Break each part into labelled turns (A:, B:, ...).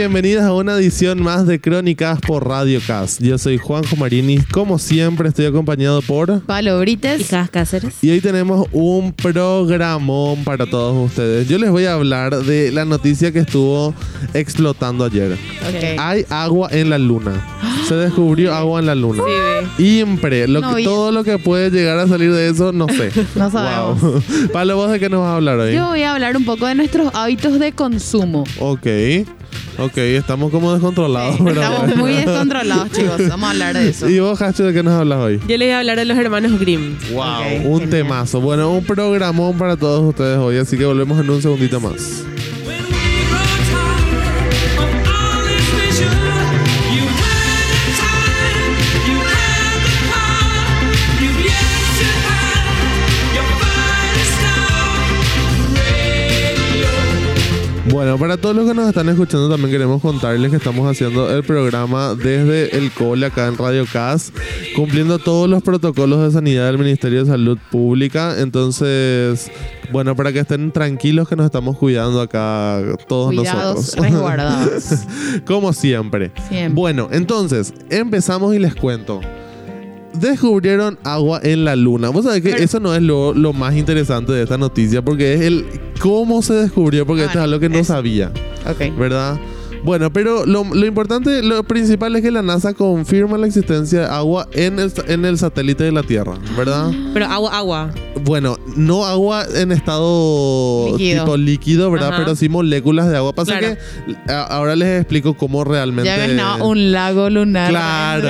A: Bienvenidas a una edición más de Crónicas por Radio Cast. Yo soy Juanjo Marini, como siempre estoy acompañado por...
B: Palo Brites.
C: Y Cas Cáceres.
A: Y hoy tenemos un programón para todos ustedes. Yo les voy a hablar de la noticia que estuvo explotando ayer.
B: Ok.
A: Hay agua en la luna. Se descubrió agua en la luna.
C: Sí,
A: Impre. Lo
B: No,
A: que-
B: y-
A: todo lo que puede llegar a salir de eso, no sé.
B: No sabemos.
A: Wow. Palo, ¿vos de qué nos vas a hablar hoy?
B: Yo voy a hablar un poco de nuestros hábitos de consumo.
A: Ok. Ok, estamos como descontrolados.
B: Sí,
A: pero
B: Estamos
A: bueno.
B: muy descontrolados, chicos. Vamos a hablar de eso.
A: ¿Y vos, Hacho, de qué nos hablas hoy?
C: Yo les voy a hablar de los hermanos Grimm.
A: Wow, un
B: genial.
A: temazo. Bueno, un programón para todos ustedes hoy, así que volvemos en un segundito más. Bueno, para todos los que nos están escuchando, también queremos contarles que estamos haciendo el programa desde el cole acá en Radio CAS, cumpliendo todos los protocolos de sanidad del Ministerio de Salud Pública. Entonces, bueno, para que estén tranquilos que nos estamos cuidando acá todos
B: Cuidados
A: nosotros.
B: resguardados.
A: Como siempre.
B: Siempre.
A: Bueno, entonces, empezamos y les cuento. Descubrieron agua en la luna. Vos sabés que
C: Pero-
A: eso no es lo, lo más interesante de esta noticia, porque es el cómo se descubrió, porque esto es algo que no sabía,
B: Ok.
A: ¿verdad? Bueno, pero lo, lo importante, lo principal es que la NASA confirma la existencia de agua en el, sa- en el satélite de la Tierra, ¿verdad?
C: Pero agua, agua.
A: Bueno, no agua en estado
B: Líquido.
A: tipo líquido, ¿verdad?
C: Ajá.
A: pero sí moléculas de agua. Pasa
C: Claro.
A: que a- ahora les explico cómo realmente...
B: Ya ves, no, un lago lunar.
A: Claro,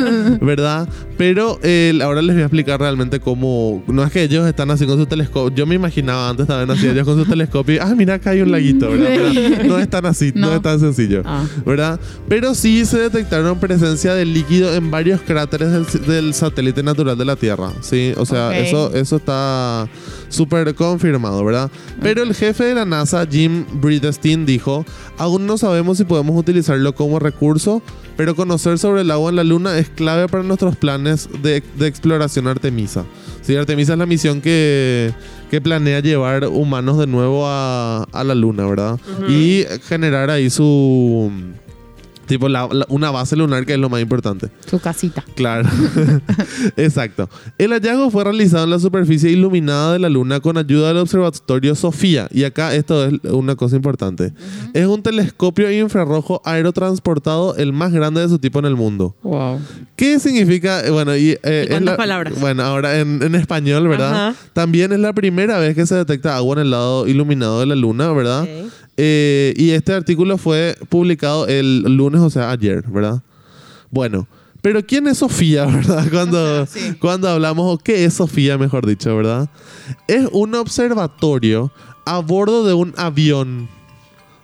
A: ¿verdad? Pero eh, ahora les voy a explicar realmente cómo. No es que ellos están así con su telescopio. Yo me imaginaba antes también así, ellos con su telescopio. y, Ah, mira, acá hay un laguito, ¿verdad? Pero no es tan así, no,
B: No.
A: es tan sencillo,
B: Ah.
A: ¿verdad? Pero sí se detectaron presencia de líquido en varios cráteres del, del satélite natural de la Tierra, ¿sí? O sea,
B: Ok.
A: eso, eso está súper confirmado, ¿verdad? Pero el jefe de la NASA, Jim Bridenstine, dijo: Aún no sabemos si podemos utilizarlo como recurso, pero conocer sobre el agua en la luna es clave para nuestros planes de, de exploración Artemisa. Sí, Artemisa es la misión que, que planea llevar humanos de nuevo a, a la luna, ¿verdad? Y generar ahí su... Tipo, la- la- una base lunar que es lo más importante.
B: Su casita.
A: Claro. Exacto. El hallazgo fue realizado en la superficie iluminada de la Luna con ayuda del observatorio Sofía. Y acá esto es una cosa importante. Es un telescopio infrarrojo aerotransportado, el más grande de su tipo en el mundo.
B: Wow.
A: ¿Qué significa? Eh, Bueno, y, eh, la-
C: palabras?
A: Bueno, ahora en, en español, ¿verdad?
C: Ajá.
A: También es la primera vez que se detecta agua en el lado iluminado de la Luna, ¿verdad?
C: Ok.
A: Eh, y este artículo fue publicado el lunes, o sea, ayer, ¿verdad? Bueno, pero ¿quién es Sofía, verdad? Cuando,
B: Sí.
A: cuando hablamos, o qué es Sofía, mejor dicho, ¿verdad? Es un observatorio a bordo de un avión,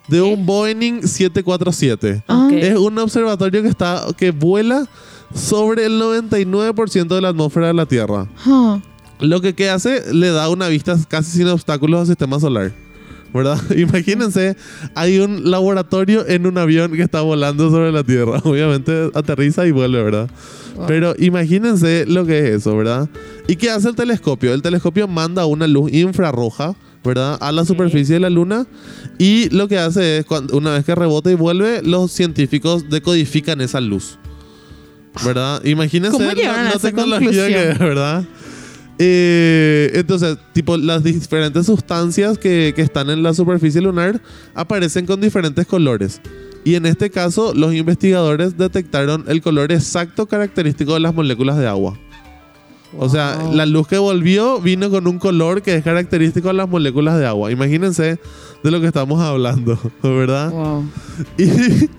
A: de un Boeing 747.
B: Ah.
C: Ok.
A: Es un observatorio que, está, que vuela sobre el 99% de la atmósfera de la Tierra.
B: Huh.
A: Lo que, que hace le da una vista casi sin obstáculos al sistema solar. ¿Verdad? Imagínense, hay un laboratorio en un avión que está volando sobre la Tierra. Obviamente aterriza y vuelve, ¿verdad?
B: Wow.
A: Pero imagínense lo que es eso, ¿verdad? ¿Y qué hace el telescopio? El telescopio manda una luz infrarroja, ¿verdad? A la superficie de la Luna. Y lo que hace es, cuando, una vez que rebota y vuelve, los científicos decodifican esa luz. ¿Verdad? Imagínense
B: ¿Cómo
A: la,
B: llegaron a
A: la
B: esa
A: tecnología que
B: conclusión?
A: es, ¿verdad? Eh, entonces, tipo, las diferentes sustancias que, que están en la superficie lunar aparecen con diferentes colores. Y en este caso, los investigadores detectaron el color exacto característico de las moléculas de agua. O sea, la luz que volvió vino con un color que es característico de las moléculas de agua. Imagínense de lo que estamos hablando, ¿verdad?
B: Wow.
A: Y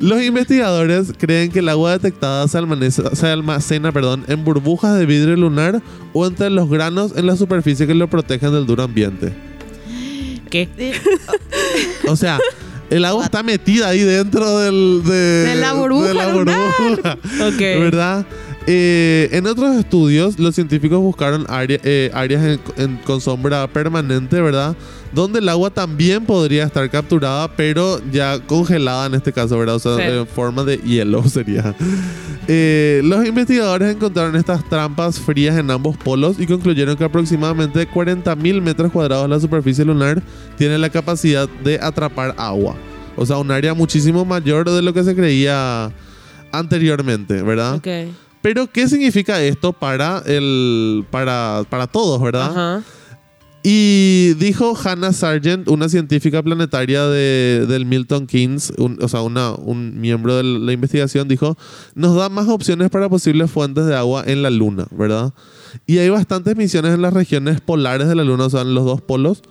A: los investigadores creen que el agua detectada se almacena, se almacena perdón, en burbujas de vidrio lunar o entre los granos en la superficie que lo protegen del duro ambiente.
C: ¿Qué?
A: O sea, el agua está metida ahí dentro del, de,
B: De la burbuja
A: de la
B: lunar.
A: burbuja,
C: Ok.
A: ¿Verdad? Eh, en otros estudios, los científicos buscaron área- eh, áreas en- en- con sombra permanente, ¿verdad? Donde el agua también podría estar capturada, pero ya congelada en este caso, ¿verdad? O sea,
C: Sí.
A: en forma de hielo sería. Eh, los investigadores encontraron estas trampas frías en ambos polos y concluyeron que aproximadamente 40.000 metros cuadrados de la superficie lunar tiene la capacidad de atrapar agua. O sea, un área muchísimo mayor de lo que se creía anteriormente, ¿verdad?
C: Ok.
A: Pero, ¿qué significa esto para el. para, para todos, verdad?
C: Ajá.
A: Y dijo Hannah Sargent, una científica planetaria de- del Milton Keynes, un- o sea, una, un miembro de la investigación, dijo, nos da más opciones para posibles fuentes de agua en la Luna, ¿verdad? Y hay bastantes misiones en las regiones polares de la Luna, o sea, en los dos polos,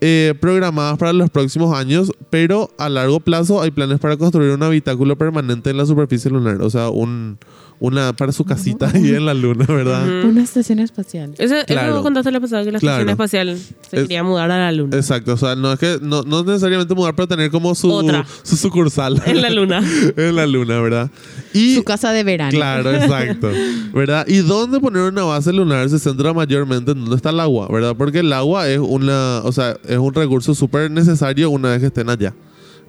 A: eh, programadas para los próximos años, pero a largo plazo hay planes para construir un habitáculo permanente en la superficie lunar, o sea, un, una para su casita ahí en la Luna, ¿verdad?
B: Una estación espacial.
C: Eso, eso
A: Claro.
C: vos contaste la pasada que la
A: Claro.
C: estación espacial se
A: Es-
C: quería mudar a la luna.
A: Exacto, o sea, no es que no, no necesariamente mudar, pero tener como su,
C: Otra.
A: su sucursal
C: En la luna.
A: en la luna, ¿verdad? Y
B: Su casa de verano.
A: claro, exacto, ¿verdad? Y dónde poner una base lunar se centra mayormente en dónde está el agua, ¿verdad? Porque el agua es una, o sea, es un recurso súper necesario una vez que estén allá,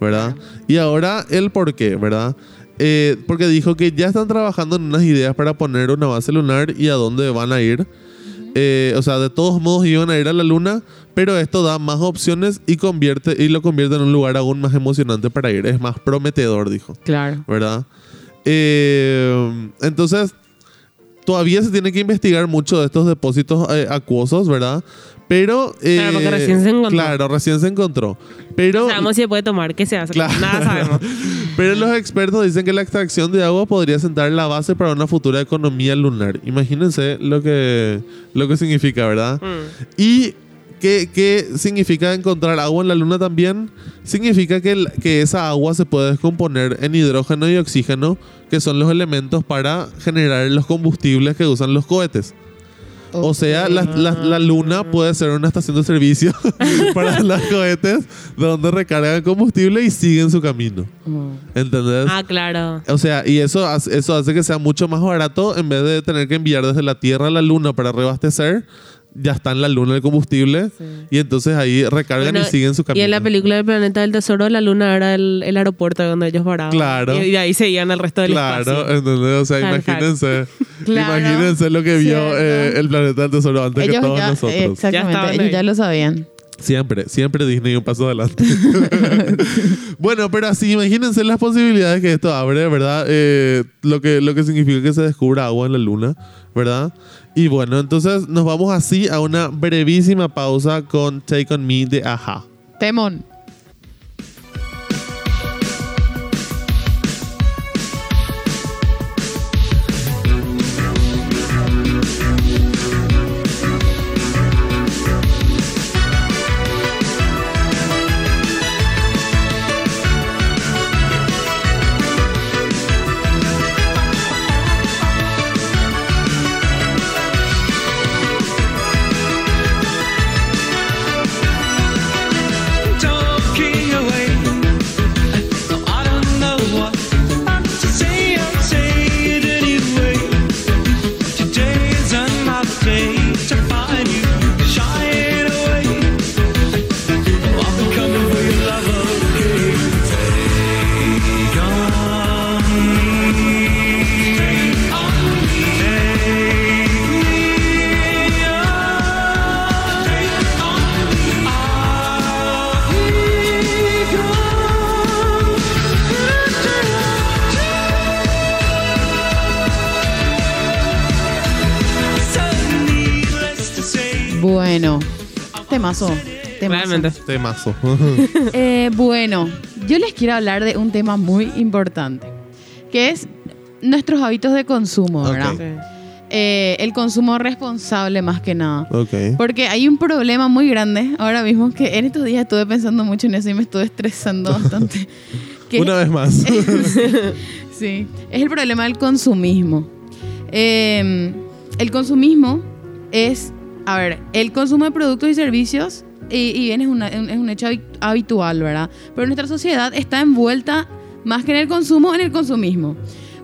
A: ¿verdad? Y ahora el por qué, ¿verdad? Eh, porque dijo que ya están trabajando en unas ideas para poner una base lunar y a dónde van a ir. Eh, o sea, de todos modos iban a ir a la luna, pero esto da más opciones y convierte y lo convierte en un lugar aún más emocionante para ir. Es más prometedor, dijo,
B: Claro.
A: ¿verdad? Eh, entonces, todavía se tiene que investigar mucho de estos depósitos eh, acuosos, ¿verdad? Pero... eh,
C: Claro, porque recién se encontró.
A: Claro, recién se encontró. Pero...
C: Sabemos si se puede tomar, qué se hace.
A: Claro.
C: Nada sabemos.
A: Pero los expertos dicen que la extracción de agua podría sentar la base para una futura economía lunar. Imagínense lo que, lo que significa, ¿verdad?
C: Mm.
A: Y ¿qué, qué significa encontrar agua en la luna también? Significa que, el- que esa agua se puede descomponer en hidrógeno y oxígeno, que son los elementos para generar los combustibles que usan los cohetes. O sea, la, la- la luna puede ser una estación de servicio para los cohetes donde recargan combustible y siguen su camino.
B: Oh.
A: ¿Entendés?
C: Ah, claro.
A: O sea, y eso, eso hace que sea mucho más barato en vez de tener que enviar desde la Tierra a la Luna para reabastecer. Ya está en la Luna el combustible
C: Sí.
A: y entonces ahí recargan
C: Bueno,
A: y siguen su camino.
C: Y en la película del planeta del tesoro, la luna era el, el aeropuerto donde ellos paraban.
A: Claro.
C: Y, de ahí seguían el resto del
A: Claro,
C: espacio.
A: ¿entendés? O sea,
C: hack.
A: imagínense,
B: Claro.
A: imagínense lo que vio eh, el planeta del tesoro antes que todos
B: ya,
A: nosotros.
C: Ya
B: exactamente, ellos
C: ahí.
B: ya lo sabían.
A: Siempre, siempre Disney un paso adelante. bueno, pero así, imagínense las posibilidades que esto abre, ¿verdad? Eh, lo, que, lo que significa que se descubra agua en la luna, ¿verdad? Y bueno, entonces nos vamos así a una brevísima pausa con Take On Me de Aja.
B: Temón. Temazo.
C: Realmente.
A: Temazo.
B: Eh, bueno, yo les quiero hablar de un tema muy importante, que es nuestros hábitos de consumo, ¿verdad?
C: Sí.
B: Eh, el consumo responsable más que nada.
A: ok.
B: Porque hay un problema muy grande ahora mismo que en estos días estuve pensando mucho en eso y me estuve estresando bastante. que
A: Una vez más.
B: Sí, es el problema del consumismo. Eh, el consumismo es, a ver, el consumo de productos y servicios y, y bien es, una- es un hecho habi- habitual, ¿verdad? Pero nuestra sociedad está envuelta más que en el consumo, en el consumismo.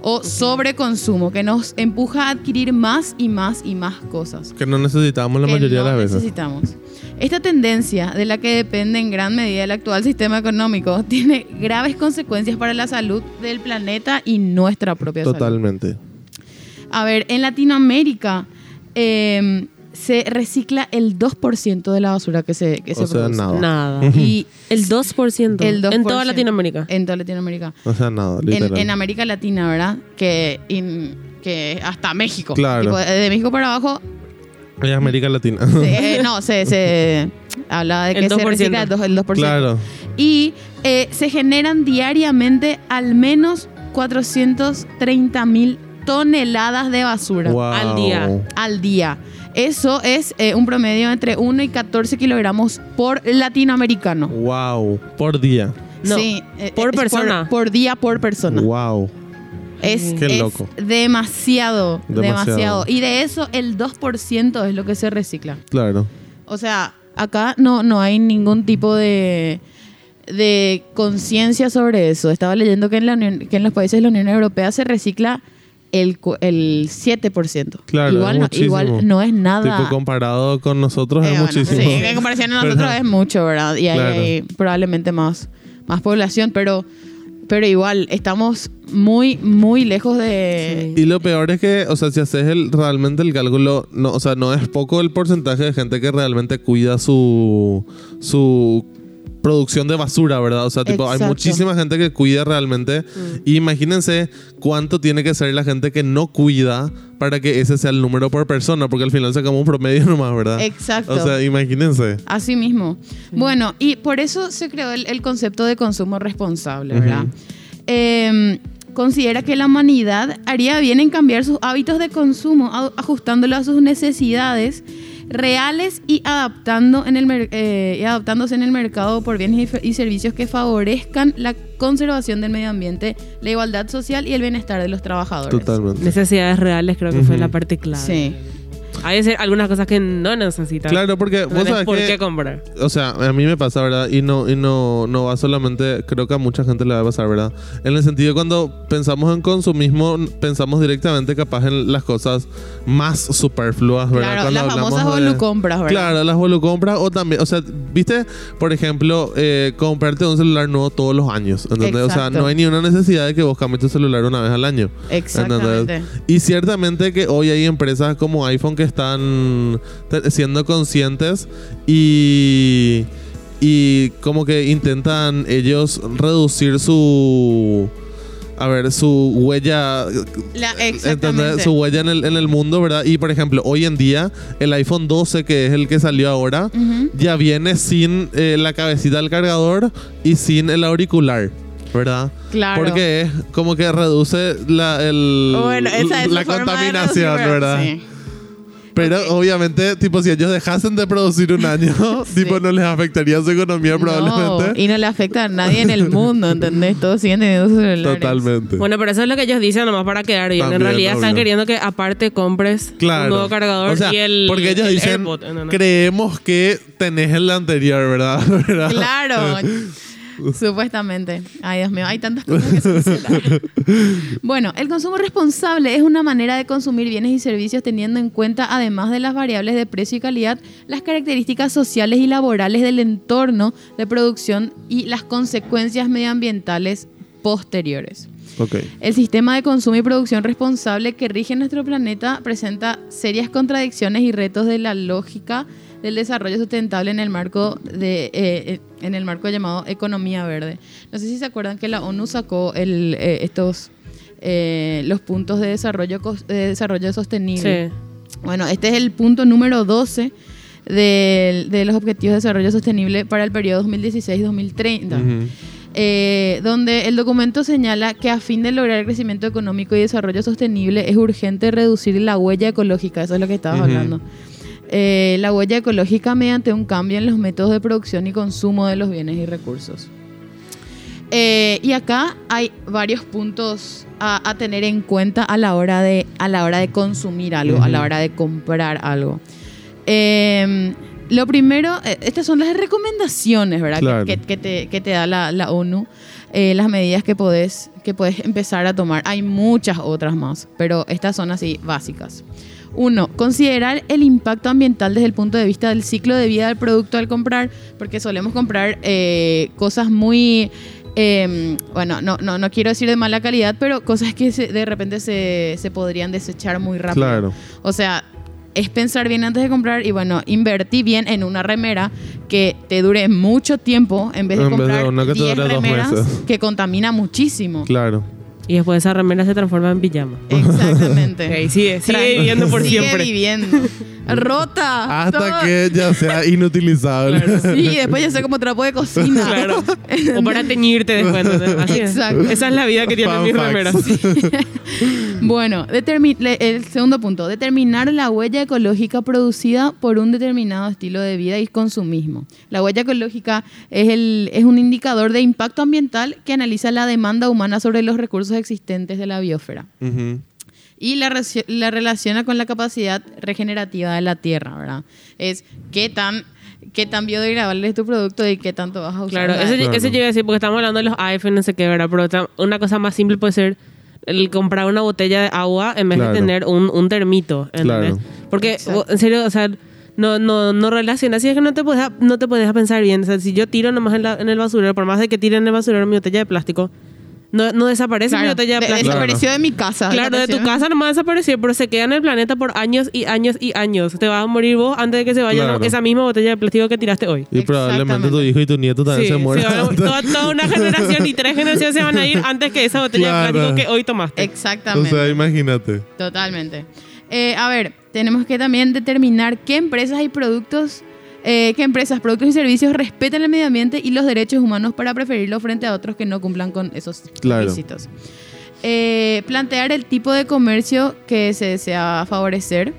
B: O sobreconsumo, que nos empuja a adquirir más y más y más cosas
A: que no necesitamos la
B: que
A: mayoría
B: no
A: de las veces.
B: necesitamos. Esta tendencia, de la que depende en gran medida el actual sistema económico, tiene graves consecuencias para la salud del planeta y nuestra propia salud.
A: Totalmente.
B: A ver, en Latinoamérica, eh, se recicla el 2% de la basura que se, que se
A: O sea,
B: produce.
A: nada.
C: Nada.
B: Y
C: El 2%.
B: el 2%.
C: En toda Latinoamérica.
B: En toda Latinoamérica.
A: O sea, nada,
B: En,
A: literal.
B: en América Latina, ¿verdad? Que, in- que hasta México.
A: Claro.
B: Tipo, de México para abajo,
A: Es América Latina.
B: se- eh, no, se, se habla de que
C: El
B: se
C: 2%.
B: recicla el 2%. el 2%.
A: claro.
B: Y eh, se generan diariamente al menos 430 mil toneladas de basura
A: Wow.
C: Al día.
B: al día. Eso es eh, un promedio entre 1 y 14 kilogramos por latinoamericano.
A: Wow. Por día.
C: No,
B: Sí, eh,
C: por
B: es
C: persona.
B: Por, día, por persona.
A: Wow.
B: Es,
A: Qué
B: es
A: loco.
B: demasiado,
A: Demasiado.
B: demasiado, Y de eso el 2% es lo que se recicla.
A: Claro.
B: O sea, acá no, no hay ningún tipo de, de conciencia sobre eso. Estaba leyendo que en, la Unión- que en los países de la Unión Europea se recicla el, el 7%.
A: Claro,
B: igual,
A: es
B: no, igual no es nada.
A: Tipo, comparado con nosotros
B: Eh,
A: es
B: bueno,
A: muchísimo.
B: Sí, en comparación a nosotros
A: ¿Verdad?
B: es mucho, ¿verdad? Y hay,
A: Claro.
B: hay probablemente más, más población, pero, pero igual estamos muy, muy lejos de...
A: Y lo peor es que, o sea, si haces el, realmente el cálculo, no, o sea, no es poco el porcentaje de gente que realmente cuida su, su producción de basura, ¿verdad? O sea, tipo, hay muchísima gente que cuida realmente. Y imagínense cuánto tiene que ser la gente que no cuida para que ese sea el número por persona, porque al final sacamos un promedio nomás, ¿verdad?
B: Exacto.
A: O sea, imagínense.
B: Así mismo. Bueno, y por eso se creó el, el concepto de consumo responsable, ¿verdad? Eh, considera que la humanidad haría bien en cambiar sus hábitos de consumo, a- ajustándolo a sus necesidades reales y adaptando en el eh, y adaptándose en el mercado por bienes y fe- y servicios que favorezcan la conservación del medio ambiente, la igualdad social y el bienestar de los trabajadores.
A: Totalmente.
C: Necesidades reales creo que fue la parte clave.
B: Sí.
C: Hay algunas cosas que no necesitas.
A: Claro, porque
C: No
A: vos sabés
C: por
A: que-
C: qué comprar.
A: O sea, a mí me pasa, ¿verdad? Y no, y no, no va solamente, creo que a mucha gente le va a pasar, ¿verdad? En el sentido de cuando pensamos en consumismo, pensamos directamente capaz en las cosas más superfluas, ¿verdad?
B: Claro,
A: Cuando
B: las
A: hablamos
B: famosas volucompras, ¿verdad?
A: Claro, las volucompras o también, o sea, viste, por ejemplo, eh, comprarte un celular nuevo todos los años, ¿entendés? O sea,
B: Exacto.
A: no hay ni una necesidad de que vos cambies tu celular una vez al año.
B: Exactamente.
A: ¿entendés? Y ciertamente que hoy hay empresas como iPhone que están siendo conscientes y, y como que intentan ellos reducir su... A ver, su huella,
B: La- exactamente.
A: Su huella en el, en el mundo, ¿verdad? Y por ejemplo, hoy en día, el iPhone 12, que es el que salió ahora, ya viene sin eh, la cabecita del cargador y sin el auricular, ¿verdad?
B: Claro.
A: Porque es como que reduce la, el,
B: Bueno, esa es
A: la
B: de
A: contaminación, ¿verdad?
B: Sí.
A: Pero obviamente, tipo, si ellos dejasen de producir un año, tipo, no les afectaría su economía probablemente.
B: No, y no le afecta a nadie en el mundo, ¿entendés? Todos siguen teniendo sus celulares.
A: Totalmente.
C: Bueno, pero eso es lo que ellos dicen nomás para quedar bien.
A: También,
C: en realidad están queriendo que aparte compres
A: Claro.
C: un nuevo cargador
A: O sea,
C: y el
A: porque ellos
C: el
A: dicen, creemos que tenés el anterior, ¿verdad? ¿Verdad?
B: Claro. Supuestamente. Ay, Dios mío, hay tantas cosas que se. Bueno, el consumo responsable es una manera de consumir bienes y servicios teniendo en cuenta, además de las variables de precio y calidad, las características sociales y laborales del entorno de producción y las consecuencias medioambientales posteriores.
A: Ok.
B: El sistema de consumo y producción responsable que rige nuestro planeta presenta serias contradicciones y retos de la lógica del desarrollo sustentable en el marco de eh, en el marco llamado economía verde. No sé si se acuerdan que la ONU sacó el, eh, estos eh, los puntos de desarrollo de desarrollo sostenible.
C: Sí.
B: Bueno, este es el punto número 12 del- de, los Objetivos de Desarrollo Sostenible para el periodo 2016-2030.
A: Ujú.
B: Eh, donde el documento señala que a fin de lograr el crecimiento económico y desarrollo sostenible es urgente reducir la huella ecológica, eso es lo que estabas
A: Ujú.
B: hablando. Eh, la huella ecológica mediante un cambio en los métodos de producción y consumo de los bienes y recursos. Eh, y acá hay varios puntos a, a tener en cuenta a la hora de, a la hora de consumir algo, a la hora de comprar algo. Eh, lo primero, eh, estas son las recomendaciones, ¿verdad? Que-
A: Claro.
B: Que, que te, que te da la, la ONU, eh, las medidas que podés, que podés empezar a tomar. Hay muchas otras más, pero estas son así básicas. Uno, considerar el impacto ambiental desde el punto de vista del ciclo de vida del producto al comprar, porque solemos comprar eh, cosas muy, eh, bueno, no, no, no quiero decir de mala calidad, pero cosas que se- de repente se, se podrían desechar muy rápido.
A: Claro.
B: O sea, es pensar bien antes de comprar y bueno, invertí bien en una remera que te dure mucho tiempo en vez de
A: En vez de
B: comprar
A: una que te
B: 10
A: dure dos
B: remeras
A: meses.
B: que contamina muchísimo.
A: Claro.
C: Y después esa remera se transforma en pijama.
B: Exactamente.
C: Ok, sigue, sigue viviendo por
B: Sigue
C: siempre.
B: viviendo. Rota.
A: Hasta
B: todo.
A: que ya sea inutilizable.
B: Sí, después ya sé como trapo de cocina.
C: Claro. O para teñirte después. ¿entendés? Así es.
B: Exacto.
C: Esa es la vida que tienen mis
A: facts.
C: remeras.
B: Bueno, determi- le- el segundo punto, determinar la huella ecológica producida por un determinado estilo de vida y consumismo. La huella ecológica es, el, es un indicador de impacto ambiental que analiza la demanda humana sobre los recursos existentes de la biosfera. Y la, la relaciona con la capacidad regenerativa de la tierra, ¿verdad? Es qué tan, qué tan biodegradable es tu producto y qué tanto vas a usar.
C: Claro,
B: la-
C: eso,
A: Claro.
C: eso llega a decir, porque estamos hablando de los iPhones, no sé qué, ¿verdad? Pero otra- una cosa más simple puede ser el comprar una botella de agua en vez
A: Claro.
C: de tener un, un termito.
A: Claro.
C: Porque,
B: Exacto.
C: en serio, o sea, no, no, no relacionas. Si es que no te puedes, no te puedes pensar bien. O sea, si yo tiro nomás en, la- en el basurero, por más de que tire en el basurero mi botella de plástico, no, no desaparece mi
B: Claro,
C: botella de
B: de-
C: plástico.
B: desapareció de mi casa.
C: Claro, de tu casa nomás desapareció, pero se queda en el planeta por años y años y años. Te vas a morir vos antes de que se vaya
A: Claro.
C: esa misma botella de plástico que tiraste hoy.
A: Y probablemente tu
B: Exactamente.
A: hijo y tu nieto también
C: Sí,
A: se mueran.
C: se van a- toda, toda una generación y tres generaciones se van a ir antes que esa botella
A: Claro.
C: de plástico que hoy tomaste.
A: o
B: Exactamente.
A: sea, imagínate.
B: Totalmente. Eh, a ver, tenemos que también determinar qué empresas y productos, eh, qué empresas, productos y servicios respetan el medio ambiente y los derechos humanos para preferirlo frente a otros que no cumplan con esos
A: Claro.
B: requisitos. Eh, plantear el tipo de comercio que se desea favorecer.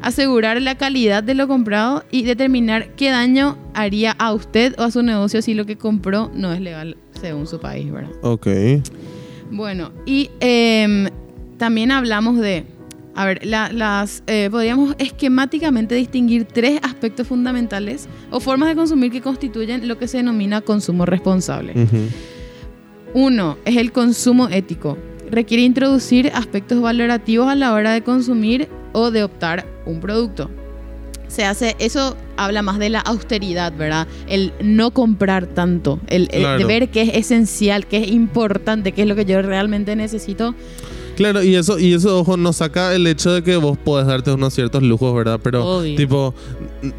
B: Asegurar la calidad de lo comprado y determinar qué daño haría a usted o a su negocio si lo que compró no es legal según su país, ¿verdad?
A: Ok.
B: Bueno, y em, también hablamos de, a ver, la- las eh, podríamos esquemáticamente distinguir tres aspectos fundamentales o formas de consumir que constituyen lo que se denomina consumo responsable.
A: Ujú.
B: Uno es el consumo ético. Requiere introducir aspectos valorativos a la hora de consumir o de optar un producto. Se hace, eso habla más de la austeridad, ¿verdad? El no comprar tanto, el, el
A: Claro.
B: de ver qué es esencial, qué es importante, qué es lo que yo realmente necesito.
A: Claro, y eso, y eso, ojo, nos saca el hecho de que vos podés darte unos ciertos lujos, ¿verdad? Pero,
C: Obvio.
A: tipo,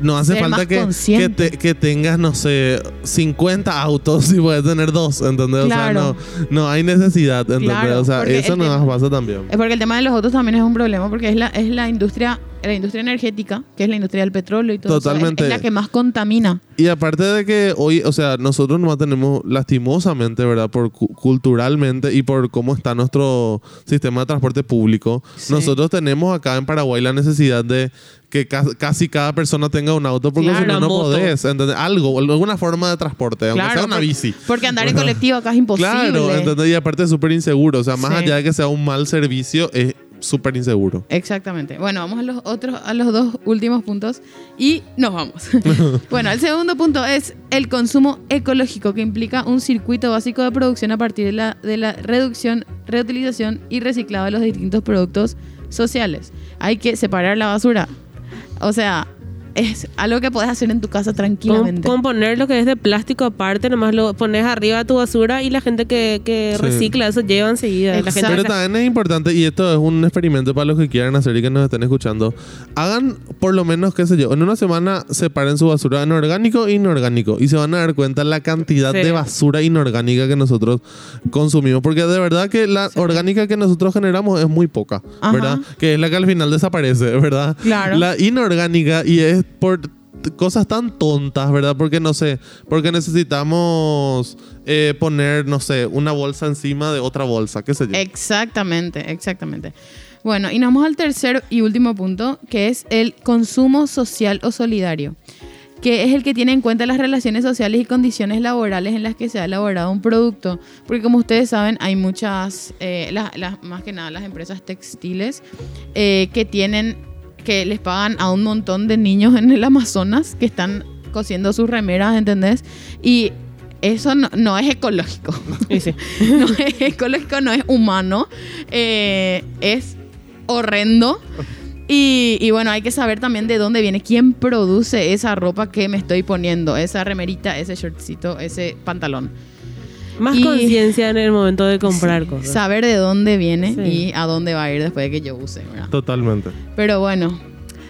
A: no hace
B: Ser
A: falta que, que, te- que tengas, no sé, 50 autos y puedes tener dos, ¿entendés?
B: Claro.
A: O sea, no, no hay necesidad, ¿entendés?
B: Claro,
A: o sea, eso nos pasa también.
B: Es porque el tema de los autos también es un problema, porque es la, es la industria, la industria energética, que es la industria del petróleo y todo eso, es-
A: Totalmente.
B: es la que más contamina.
A: Y aparte de que hoy, o sea, nosotros nomás tenemos lastimosamente, ¿verdad? Por cu- culturalmente y por cómo está nuestro sistema de transporte público,
B: Sí.
A: nosotros tenemos acá en Paraguay la necesidad de que ca- casi cada persona tenga un auto porque
C: Claro,
A: si no, no
C: moto.
A: podés, ¿entendés? Algo, alguna forma de transporte, aunque sea una bici.
B: Porque andar en colectivo acá es imposible.
A: Claro, ¿entendés? Y aparte es súper inseguro, o sea, más
B: Sí.
A: allá de que sea un mal servicio, es súper inseguro.
B: Exactamente. Bueno, vamos a los otros, a los dos últimos puntos y nos vamos. bueno, el segundo punto es el consumo ecológico, que implica un circuito básico de producción a partir de la, de la reducción, reutilización y reciclado de los distintos productos sociales. Hay que separar la basura. O sea, es algo que puedes hacer en tu casa tranquilamente.
C: componer lo que es de plástico aparte, nomás lo pones arriba de tu basura y la gente que, que
A: Sí.
C: recicla eso lleva enseguida. La gente
A: Pero también es importante, y esto es un experimento para los que quieran hacer y que nos estén escuchando. Hagan por lo menos, qué sé yo, en una semana separen su basura en orgánico e inorgánico. Y se van a dar cuenta la cantidad
C: Sí.
A: de basura inorgánica que nosotros consumimos. Porque de verdad que la orgánica que nosotros generamos es muy poca,
B: Ajá.
A: ¿verdad? Que es la que al final desaparece, ¿verdad?
B: Claro.
A: La inorgánica, y es por cosas tan tontas, ¿verdad? Porque no sé, porque necesitamos eh, poner, no sé, una bolsa encima de otra bolsa, qué sé yo.
B: Exactamente, exactamente. Bueno, y nos vamos al tercer y último punto, que es el consumo social o solidario, que es el que tiene en cuenta las relaciones sociales y condiciones laborales en las que se ha elaborado un producto. Porque como ustedes saben, hay muchas, eh, las- más que nada las empresas textiles, eh, que tienen, que les pagan a un montón de niños en el Amazonas que están cosiendo sus remeras, ¿entendés? Y eso no, no es ecológico.
C: Sí.
B: no es ecológico, no es humano, eh, es horrendo. Y, y bueno, hay que saber también de dónde viene, quién produce esa ropa que me estoy poniendo, esa remerita, ese shortcito, ese pantalón.
C: Más conciencia en el momento de comprar cosas.
B: Saber de dónde viene
C: Sí.
B: y a dónde va a ir después de que yo use, ¿verdad?
A: Totalmente.
B: Pero bueno,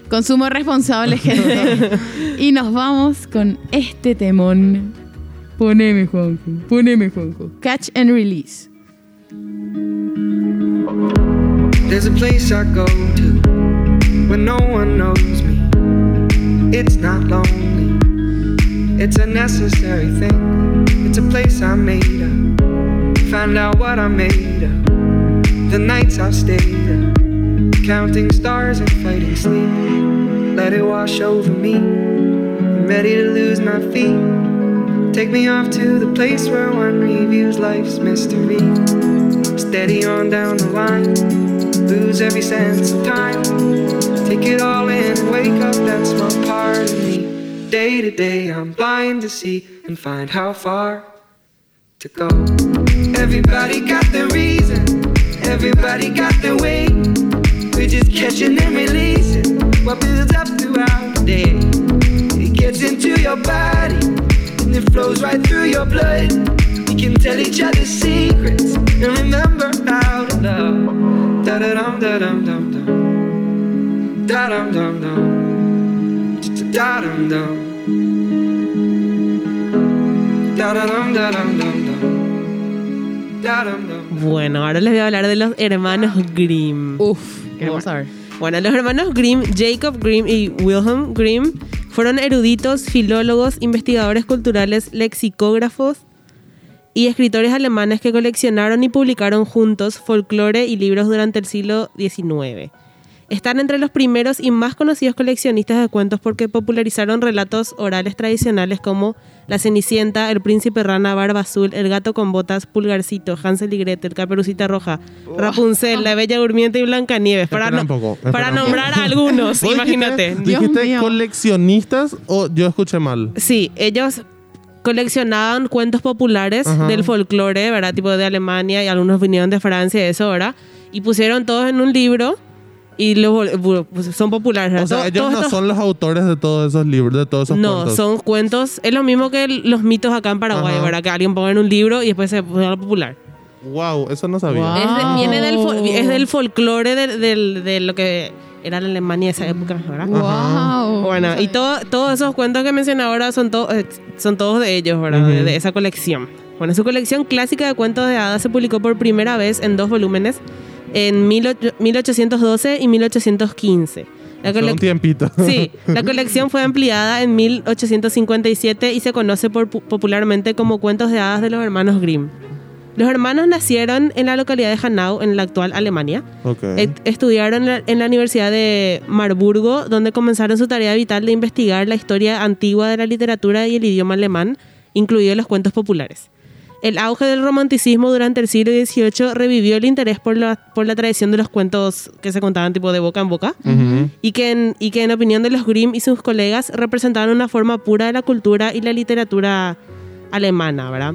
B: Consumo responsable, gente. y nos vamos con este temón. Poneme, Juanjo. Poneme, Juanjo. Catch and release.
D: There's a place I go to when no one knows me. It's not lonely, it's a necessary thing. It's a place I made up. Find out what I'm made up. The nights I've stayed up, counting stars and fighting sleep. Let it wash over me. I'm ready to lose my feet. Take me off to the place where one reviews life's mystery. Steady on down the line, lose every sense of time. Take it all in and wake up that small part Day to day, I'm blind to see and find how far to go. Everybody got their reason, everybody got their way. We're just catching and releasing what builds up throughout the day. It gets into your body and it flows right through your blood. We can tell each other secrets and remember how to love. Da da dum da dum dum dum. Da dum dum dum. Da dum dum. Da da dum da dum dum dum. Da dum dum.
C: Bueno, ahora les voy a hablar de los hermanos Grimm.
B: Uf, vamos a ver.
C: Bueno, los hermanos Grimm, Jacob Grimm y Wilhelm Grimm, fueron eruditos, filólogos, investigadores culturales, lexicógrafos y escritores alemanes que coleccionaron y publicaron juntos folclore y libros durante el siglo XIX. Están entre los primeros y más conocidos coleccionistas de cuentos porque popularizaron relatos orales tradicionales como La Cenicienta, El Príncipe Rana, Barba Azul, El Gato con Botas, Pulgarcito, Hansel y Gretel, Caperucita Roja, Rapunzel, La Bella Durmiente y Blancanieves. Para, no-
A: poco,
C: para nombrar a algunos,
A: ¿Vos
C: imagínate.
A: Dijiste,
B: Dios
A: dijiste
B: mío.
A: coleccionistas o yo escuché mal?
C: Sí, ellos coleccionaban cuentos populares
A: Ajá.
C: del folclore, ¿verdad? Tipo de Alemania y algunos vinieron de Francia y eso, ¿verdad? Y pusieron todos en un libro y bu- pues, son populares. ¿verdad?
A: O sea, ellos
C: todos
A: no
C: estos-
A: son los autores de todos esos libros, de todos esos
C: No,
A: cuentos.
C: son cuentos. Es lo mismo que los mitos acá en Paraguay,
A: Ajá.
C: ¿verdad? Que alguien ponga en un libro y después se pone popular.
A: Wow, eso no sabía.
B: Wow.
C: Es de- viene del, es del folclore de, del- de lo que era la Alemania de esa época, ¿verdad?
B: Wow.
C: Bueno, y todo, todos esos cuentos que mencioné ahora son, to- eh, son todos de ellos, ¿verdad?
A: Ujú.
C: de, de esa colección. Bueno, su colección clásica de cuentos de hadas se publicó por primera vez en dos volúmenes en 18- 1812 y 1815. La
A: un tiempito.
C: Sí, la colección fue ampliada en 1857 y se conoce por- popularmente como Cuentos de Hadas de los Hermanos Grimm. Los hermanos nacieron en la localidad de Hanau, en la actual Alemania.
A: Ok.
C: Et- Estudiaron en la, en la Universidad de Marburgo, donde comenzaron su tarea vital de investigar la historia antigua de la literatura y el idioma alemán, incluidos los cuentos populares. El auge del romanticismo durante el siglo XVIII revivió el interés por la, por la tradición de los cuentos que se contaban tipo de boca en boca
A: Ujú.
C: y que, en, y que en opinión de los Grimm y sus colegas representaban una forma pura de la cultura y la literatura alemana, ¿verdad?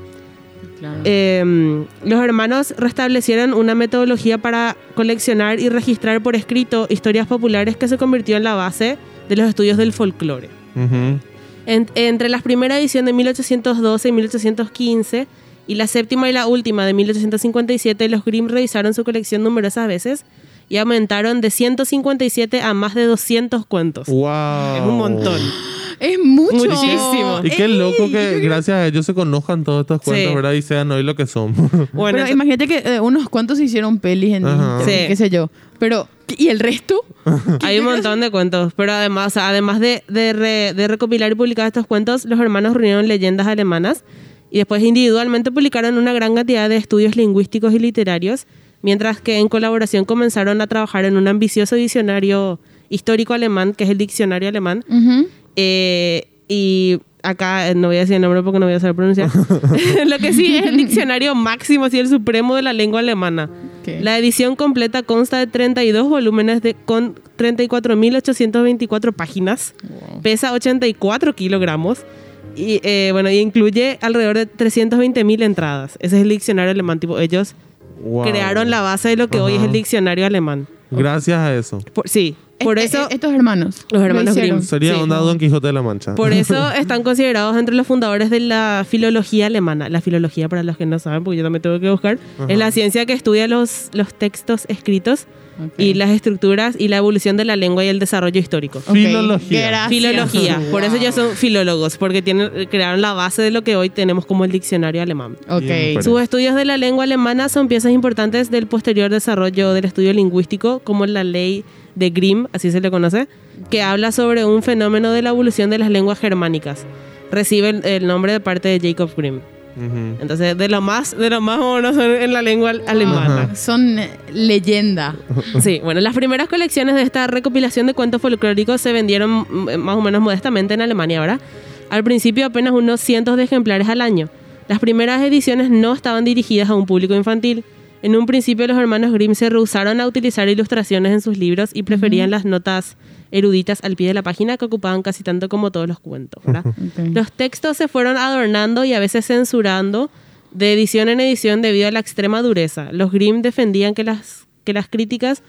B: Claro.
C: Eh, los hermanos restablecieron una metodología para coleccionar y registrar por escrito historias populares que se convirtió en la base de los estudios del folclore.
A: Ujú.
C: En- entre la primera edición de 1812 y 1815 y la séptima y la última de 1857, los Grimm revisaron su colección numerosas veces y aumentaron de 157 a más de 200 cuentos.
A: Wow.
C: Es un montón.
B: es mucho.
C: Muchísimo.
A: Y qué
B: Ey,
A: loco que gracias a ellos se conozcan todos estos cuentos,
C: Sí.
A: ¿verdad? Y sean hoy lo que son.
C: Bueno,
B: Pero imagínate que eh, unos cuantos se hicieron pelis en
C: Sí.
B: qué sé yo. Pero, ¿y el resto?
C: Hay un montón de cuentos, pero además, o sea, además de, de, re- de recopilar y publicar estos cuentos, los hermanos reunieron leyendas alemanas y después individualmente publicaron una gran cantidad de estudios lingüísticos y literarios, mientras que en colaboración comenzaron a trabajar en un ambicioso diccionario histórico alemán, que es el diccionario alemán.
B: Ujú.
C: Eh, y acá eh, no voy a decir el nombre porque no voy a saber pronunciar. Lo que sí es el diccionario máximo, así el supremo de la lengua alemana.
B: Ok.
C: La edición completa consta de 32 volúmenes de, con 34.824 páginas. Pesa 84 kilogramos. Y eh, bueno, y incluye alrededor de 320.000 entradas. Ese es el diccionario alemán. Tipo, ellos
A: Wow.
C: crearon la base de lo que hoy es
A: Ajá.
C: el diccionario alemán.
A: Gracias a eso.
C: Por- sí, Por eso,
B: eh, estos hermanos.
C: Los hermanos
B: lo.
C: Grimm.
A: Sería
C: Sí.
A: onda Don Quijote de la Mancha.
C: por eso están considerados entre los fundadores de la filología alemana. La filología, para los que no saben, porque yo también tengo que buscar, es la ciencia que estudia los, los textos escritos
B: Ok.
C: y las estructuras y la evolución de la lengua y el desarrollo histórico.
B: Ok,
A: Filología.
B: gracias.
C: Filología, por eso ya
B: Wow.
C: son filólogos, porque tienen, crearon la base de lo que hoy tenemos como el diccionario alemán.
B: Ok.
A: Bien,
C: Sus estudios de la lengua alemana son piezas importantes del posterior desarrollo del estudio lingüístico, como la ley de Grimm, así se le conoce, que habla sobre un fenómeno de la evolución de las lenguas germánicas. Recibe el, el nombre de parte de Jacob Grimm. Entonces, de lo más, de lo más monos en, en la lengua alemana.
B: Son eh, leyenda.
C: Sí, bueno, las primeras colecciones de esta recopilación de cuentos folclóricos se vendieron mm, más o menos modestamente en Alemania, ¿verdad? Al principio apenas unos cientos de ejemplares al año. Las primeras ediciones no estaban dirigidas a un público infantil. En un principio los hermanos Grimm se rehusaron a utilizar ilustraciones en sus libros y preferían las notas eruditas al pie de la página que ocupaban casi tanto como todos los cuentos. Los textos se fueron adornando y a veces censurando de edición en edición debido a la extrema dureza. Los Grimm defendían que las, que las críticas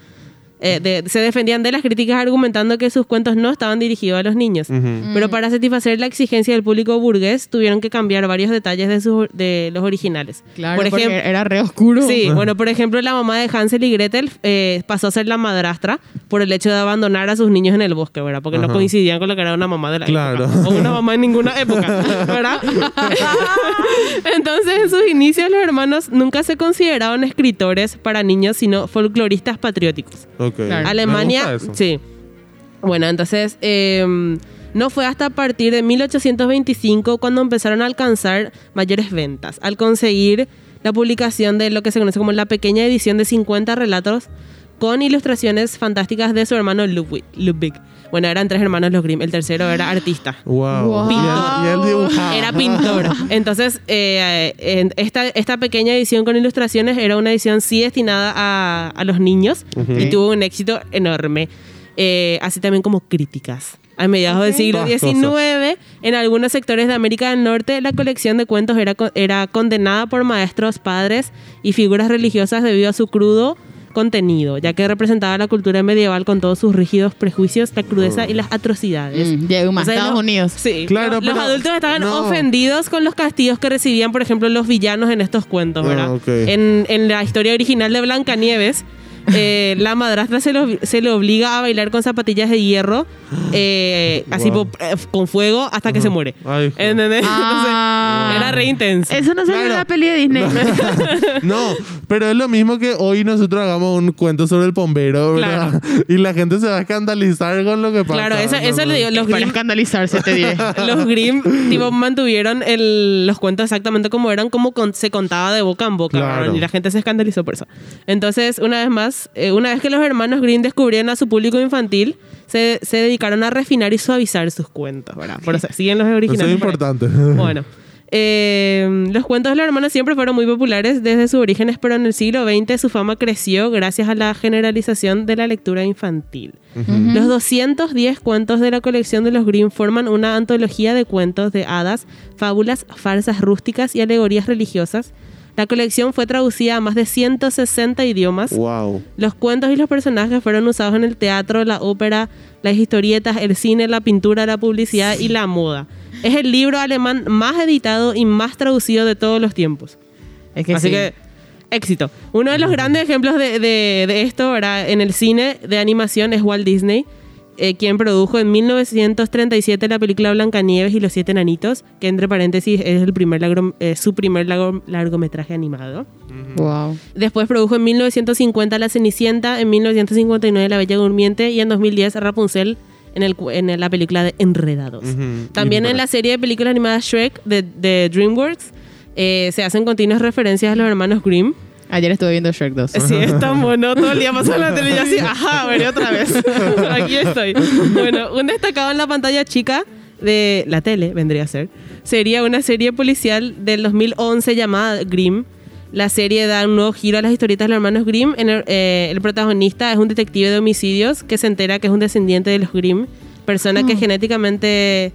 C: eh, de- se defendían de las críticas argumentando que sus cuentos no estaban dirigidos a los niños. Pero para satisfacer la exigencia del público burgués tuvieron que cambiar varios detalles de, sus, de los originales.
B: Claro,
C: por ejemplo,
B: era re oscuro.
C: Sí, bueno, por ejemplo, la mamá de Hansel y Gretel eh, pasó a ser la madrastra por el hecho de abandonar a sus niños en el bosque, ¿verdad? Porque no coincidían con lo que era una mamá de la
A: Claro.
C: época. O una mamá en ninguna época, ¿verdad? Entonces, en sus inicios, los hermanos nunca se consideraban escritores para niños, sino folcloristas patrióticos.
B: Claro.
C: Alemania, sí. Bueno, entonces eh, no fue hasta a partir de 1825 cuando empezaron a alcanzar mayores ventas, al conseguir la publicación de lo que se conoce como la pequeña edición de 50 relatos con ilustraciones fantásticas de su hermano Ludwig. Ludwig. Bueno, eran tres hermanos los Grimm, el tercero era artista.
A: Wow.
B: Wow.
A: Y él- Y él dibujaba.
C: Era pintor. Entonces, eh, en esta, esta pequeña edición con ilustraciones era una edición sí destinada a, a los niños y tuvo un éxito enorme. Eh, así también como críticas. A mediados del siglo XIX, en algunos sectores de América del Norte, la colección de cuentos era, era condenada por maestros, padres y figuras religiosas debido a su crudo contenido, ya que representaba la cultura medieval con todos sus rígidos prejuicios, la crudeza y las atrocidades.
B: Mm, Llegó más
C: O sea,
B: Estados
C: los-
B: Unidos.
C: Sí,
A: Claro,
C: los, adultos estaban
A: no.
C: ofendidos con los castigos que recibían, por ejemplo, los villanos en estos cuentos,
A: Ah,
C: ¿verdad? En, en la historia original de Blancanieves, eh, la madrastra se, lo- se le obliga a bailar con zapatillas de hierro, eh, así
A: Wow.
C: po- eh, con fuego hasta que se muere.
A: Ay, joder.
C: ¿Entendés?
B: Ah.
C: Entonces, era re intenso.
B: Eso no salió en
A: Claro.
B: la peli de Disney.
A: No, pero es lo mismo que hoy nosotros hagamos un cuento sobre el bombero, ¿verdad? Y la gente se va a escandalizar con lo que pasa.
C: Claro, eso, le digo, los
B: Para
C: Grimm,
B: escandalizarse, te diré.
C: los Grimm tipo, mantuvieron el- los cuentos exactamente como eran, como con- se contaba de boca en boca,
A: Claro.
C: y la gente se escandalizó por eso. Entonces, una vez más, eh, una vez que los hermanos Grimm descubrieron a su público infantil, se, se dedicaron a refinar y suavizar sus cuentos, ¿verdad? Por eso siguen los
A: Eso
C: originales.
A: es
C: por ahí.
A: importante.
C: Bueno. eh, los cuentos de los hermanos siempre fueron muy populares desde sus orígenes, pero en el siglo XX su fama creció gracias a la generalización de la lectura infantil. Los 210 cuentos de la colección de los Grimm forman una antología de cuentos de hadas, fábulas, farsas rústicas y alegorías religiosas. La colección fue traducida a más de 160 idiomas.
A: Wow.
C: Los cuentos y los personajes fueron usados en el teatro, la ópera, las historietas, el cine, la pintura, la publicidad y la moda. Es el libro alemán más editado y más traducido de todos los tiempos.
B: Es que
C: Así
B: sí.
C: que, éxito. Uno de los grandes ejemplos de, de- de esto ¿verdad? en el cine de animación es Walt Disney, eh, quien produjo en 1937 la película Blancanieves y los siete enanitos, que entre paréntesis es el primer largo- eh, su primer largo- largometraje animado.
B: Wow.
C: Después produjo en 1950 La Cenicienta, en 1959 La Bella Durmiente y en 2010 Rapunzel en, el, cu- en la película de Enredados.
A: Ujú.
C: También
A: Y
C: en la serie de películas animadas Shrek de, de DreamWorks eh, se hacen continuas referencias a los hermanos Grimm.
B: Ayer estuve viendo Shrek 2.
C: Sí, es tan bueno. Todo el día pasando la tele y así, ajá, veré otra vez. Aquí estoy. Bueno, un destacado en la pantalla chica de la tele, vendría a ser, sería una serie policial del 2011 llamada Grimm. La serie da un nuevo giro a las historietas de los hermanos Grimm. En el, eh, el protagonista es un detective de homicidios que se entera que es un descendiente de los Grimm, persona que genéticamente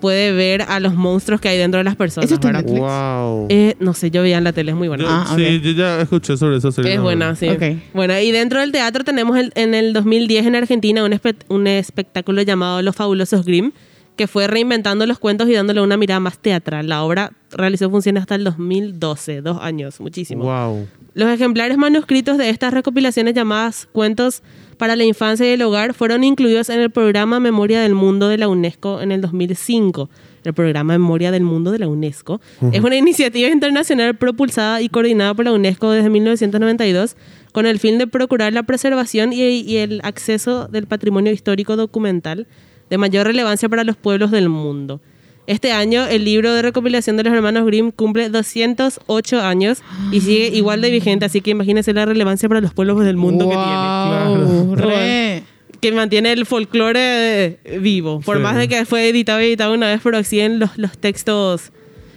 C: puede ver a los monstruos que hay dentro de las personas.
B: Eso está en
C: ¿verdad?
B: Netflix.
A: Wow.
C: Eh, no sé, yo veía en la tele, es muy buena.
A: Yo-
B: Ah,
A: Sí, yo ya escuché sobre esa serie.
C: Es buena, sí. Bueno, y dentro del teatro tenemos el- en el 2010 en Argentina un, espe- un espectáculo llamado Los Fabulosos Grimm, que fue reinventando los cuentos y dándole una mirada más teatral. La obra realizó funciones hasta el 2012, dos años, muchísimo.
A: Wow.
C: Los ejemplares manuscritos de estas recopilaciones llamadas Cuentos para la Infancia y el Hogar fueron incluidos en el programa Memoria del Mundo de la UNESCO en el 2005. El programa Memoria del Mundo de la UNESCO es una iniciativa internacional propulsada y coordinada por la UNESCO desde 1992 con el fin de procurar la preservación y, y el acceso del patrimonio histórico documental de mayor relevancia para los pueblos del mundo. Este año, el libro de recopilación de los hermanos Grimm cumple 208 años y sigue igual de vigente, así que imagínense la relevancia para los pueblos del mundo que tiene.
B: re.
C: Que mantiene el folclore eh, vivo. Por
A: Sí.
C: más de que fue editado y editado una vez, pero siguen los, los textos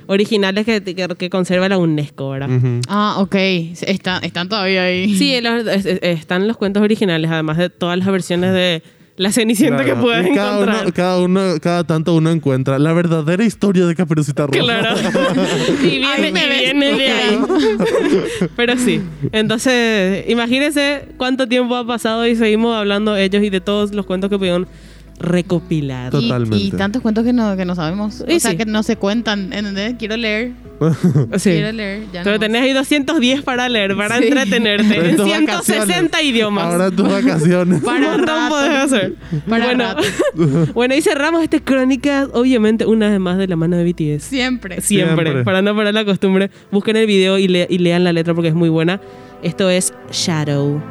C: originales que, que, que conserva la UNESCO, ¿verdad?
B: Ah, ok. Está- están todavía ahí.
C: Sí, los- es- están los cuentos originales, además de todas las versiones de La Cenicienta
A: Claro.
C: que puedes
A: Y cada
C: encontrar.
A: Uno, cada, uno, cada tanto uno encuentra la verdadera historia de Caperucita Roja.
C: Claro. y
B: me
C: viene de ahí. Pero sí. Entonces, imagínense cuánto tiempo ha pasado y seguimos hablando ellos y de todos los cuentos que pudieron recopilar.
A: Tot-
B: Y-
A: Totalmente.
B: Y, tantos cuentos que no, que no sabemos.
C: Y
B: o sea,
C: sí.
B: que no se cuentan. ¿Entendés? Quiero leer.
C: Sí.
B: Quiero leer. Ya
C: Pero
B: no
C: tenés ahí 210 para leer, para
B: Sí.
C: entretenerte.
A: En
C: En
A: tus
C: 160
A: vacaciones.
C: idiomas.
A: Ahora tus vacaciones.
B: Para
C: un montón
B: rato.
C: podés hacer.
B: Para
C: bueno,
B: rato.
C: bueno, y cerramos este crónica, obviamente, una vez más de la mano de BTS.
B: Siempre.
C: Siempre,
A: Siempre.
C: para no parar la costumbre. Busquen el video y, le- y lean la letra porque es muy buena. Esto es Shadow.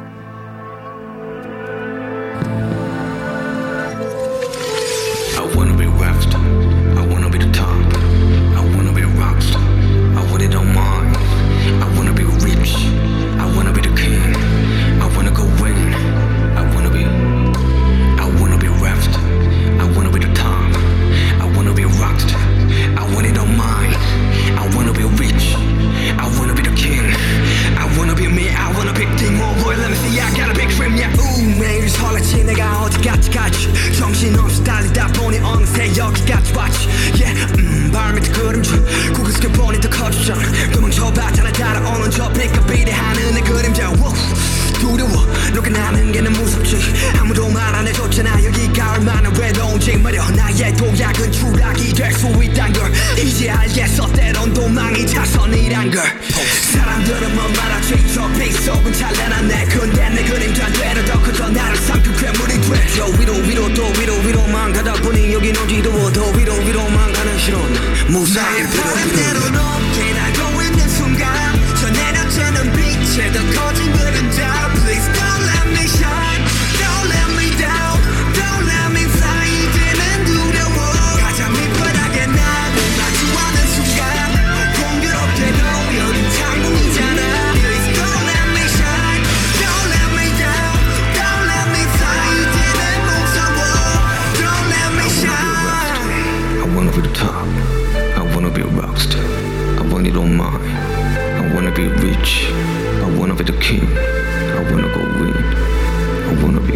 E: top. I wanna be a rock star. I want it on mine. I wanna be rich. I wanna be the king. I wanna go win. I wanna be